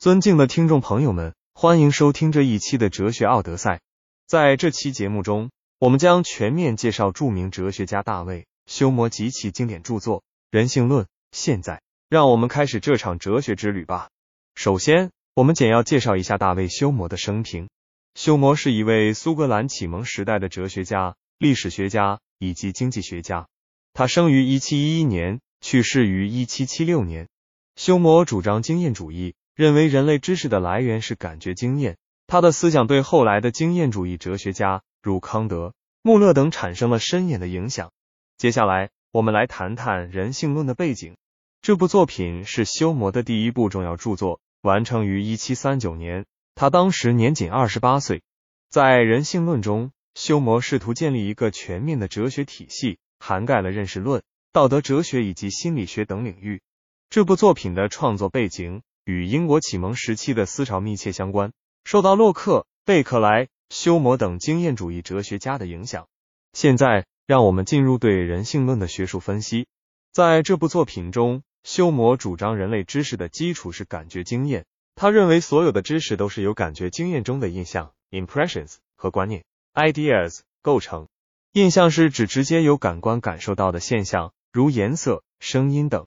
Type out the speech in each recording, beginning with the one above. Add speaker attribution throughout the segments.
Speaker 1: 尊敬的听众朋友们，欢迎收听这一期的哲学奥德赛。在这期节目中，我们将全面介绍著名哲学家大卫·休谟及其经典著作《人性论》。现在，让我们开始这场哲学之旅吧。首先，我们简要介绍一下大卫·休谟的生平。休谟是一位苏格兰启蒙时代的哲学家、历史学家以及经济学家。他生于1711年，去世于1776年。休谟主张经验主义，认为人类知识的来源是感觉经验。他的思想对后来的经验主义哲学家如康德、穆勒等产生了深远的影响。接下来，我们来谈谈《人性论》的背景。这部作品是休谟的第一部重要著作，完成于1739年。他当时年仅二十八岁。在《人性论》中，休谟试图建立一个全面的哲学体系，涵盖了认识论、道德哲学以及心理学等领域。这部作品的创作背景与英国启蒙时期的思潮密切相关，受到洛克、贝克莱、休谟等经验主义哲学家的影响。现在，让我们进入对人性论的学术分析。在这部作品中，休谟主张人类知识的基础是感觉经验，他认为所有的知识都是由感觉经验中的印象 （impressions） 和观念 （ideas） 构成。印象是指直接由感官感受到的现象，如颜色、声音等。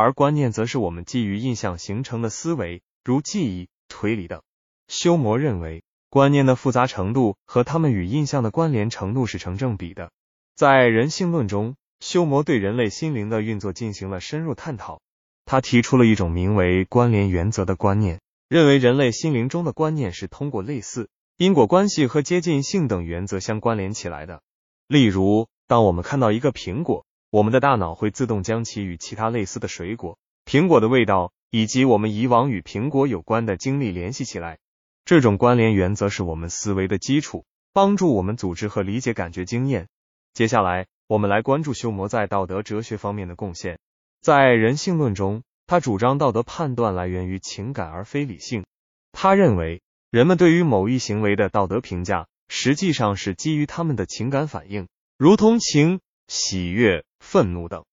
Speaker 1: 而观念则是我们基于印象形成的思维，如记忆、推理等。休谟认为，观念的复杂程度和它们与印象的关联程度是成正比的。在人性论中，休谟对人类心灵的运作进行了深入探讨。他提出了一种名为关联原则的观念，认为人类心灵中的观念是通过类似、因果关系和接近性等原则相关联起来的。例如，当我们看到一个苹果，我们的大脑会自动将其与其他类似的水果、苹果的味道以及我们以往与苹果有关的经历联系起来。这种关联原则是我们思维的基础，帮助我们组织和理解感觉经验。接下来，我们来关注休谟在道德哲学方面的贡献。在人性论中，他主张道德判断来源于情感而非理性。他认为，人们对于某一行为的道德评价实际上是基于他们的情感反应，如同情、喜悦。愤怒等，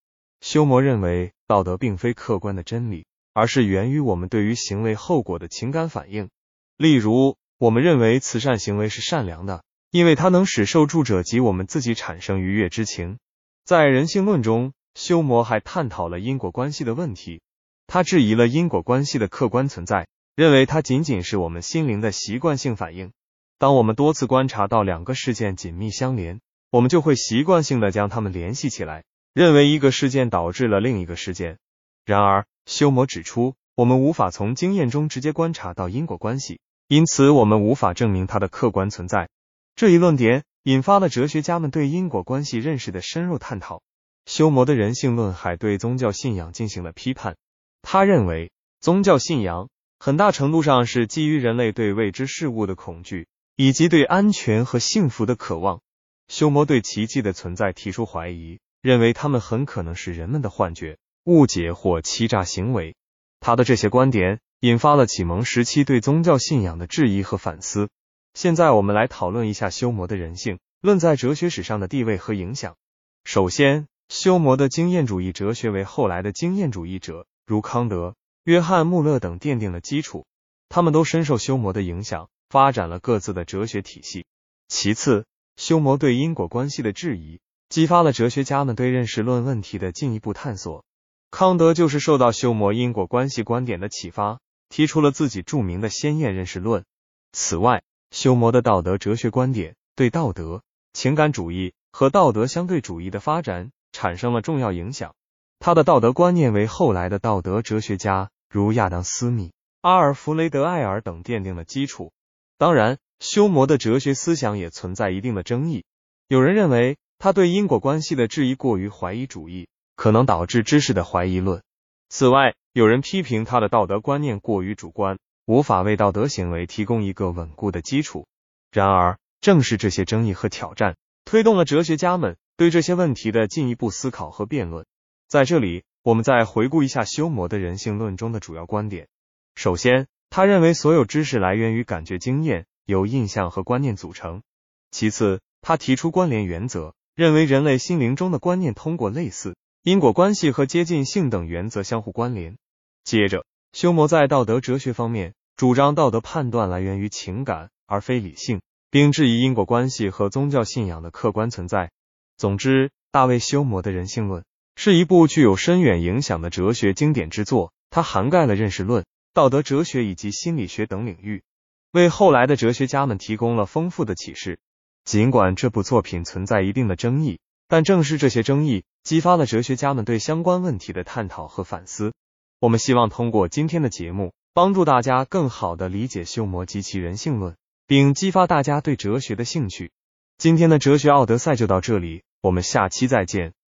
Speaker 1: 休谟认为道德并非客观的真理，而是源于我们对于行为后果的情感反应。例如，我们认为慈善行为是善良的，因为它能使受助者及我们自己产生愉悦之情。在人性论中，休谟还探讨了因果关系的问题。他质疑了因果关系的客观存在，认为它仅仅是我们心灵的习惯性反应。当我们多次观察到两个事件紧密相连，我们就会习惯性的将它们联系起来。认为一个事件导致了另一个事件。然而，休谟指出，我们无法从经验中直接观察到因果关系，因此我们无法证明它的客观存在。这一论点引发了哲学家们对因果关系认识的深入探讨。休谟的人性论还对宗教信仰进行了批判。他认为，宗教信仰很大程度上是基于人类对未知事物的恐惧，以及对安全和幸福的渴望。休谟对奇迹的存在提出怀疑。认为他们很可能是人们的幻觉、误解或欺诈行为。他的这些观点引发了启蒙时期对宗教信仰的质疑和反思。现在我们来讨论一下休谟的人性论在哲学史上的地位和影响。首先，休谟的经验主义哲学为后来的经验主义者如康德、约翰·穆勒等奠定了基础。他们都深受休谟的影响，发展了各自的哲学体系。其次，休谟对因果关系的质疑。激发了哲学家们对认识论问题的进一步探索。康德就是受到休谟因果关系观点的启发，提出了自己著名的先验认识论。此外，休谟的道德哲学观点对道德、情感主义和道德相对主义的发展产生了重要影响。他的道德观念为后来的道德哲学家如亚当·斯密、阿尔弗雷德·艾尔等奠定了基础。当然，休谟的哲学思想也存在一定的争议。有人认为。他对因果关系的质疑过于怀疑主义，可能导致知识的怀疑论。此外，有人批评他的道德观念过于主观，无法为道德行为提供一个稳固的基础。然而，正是这些争议和挑战，推动了哲学家们对这些问题的进一步思考和辩论。在这里，我们再回顾一下休谟的人性论中的主要观点。首先，他认为所有知识来源于感觉经验，由印象和观念组成。其次，他提出关联原则。认为人类心灵中的观念通过类似、因果关系和接近性等原则相互关联。接着，休谟在道德哲学方面主张道德判断来源于情感而非理性，并质疑因果关系和宗教信仰的客观存在。总之，大卫休谟的人性论是一部具有深远影响的哲学经典之作，它涵盖了认识论、道德哲学以及心理学等领域，为后来的哲学家们提供了丰富的启示。尽管这部作品存在一定的争议，但正是这些争议激发了哲学家们对相关问题的探讨和反思。我们希望通过今天的节目，帮助大家更好的理解修谟及其人性论，并激发大家对哲学的兴趣。今天的哲学奥德赛就到这里，我们下期再见。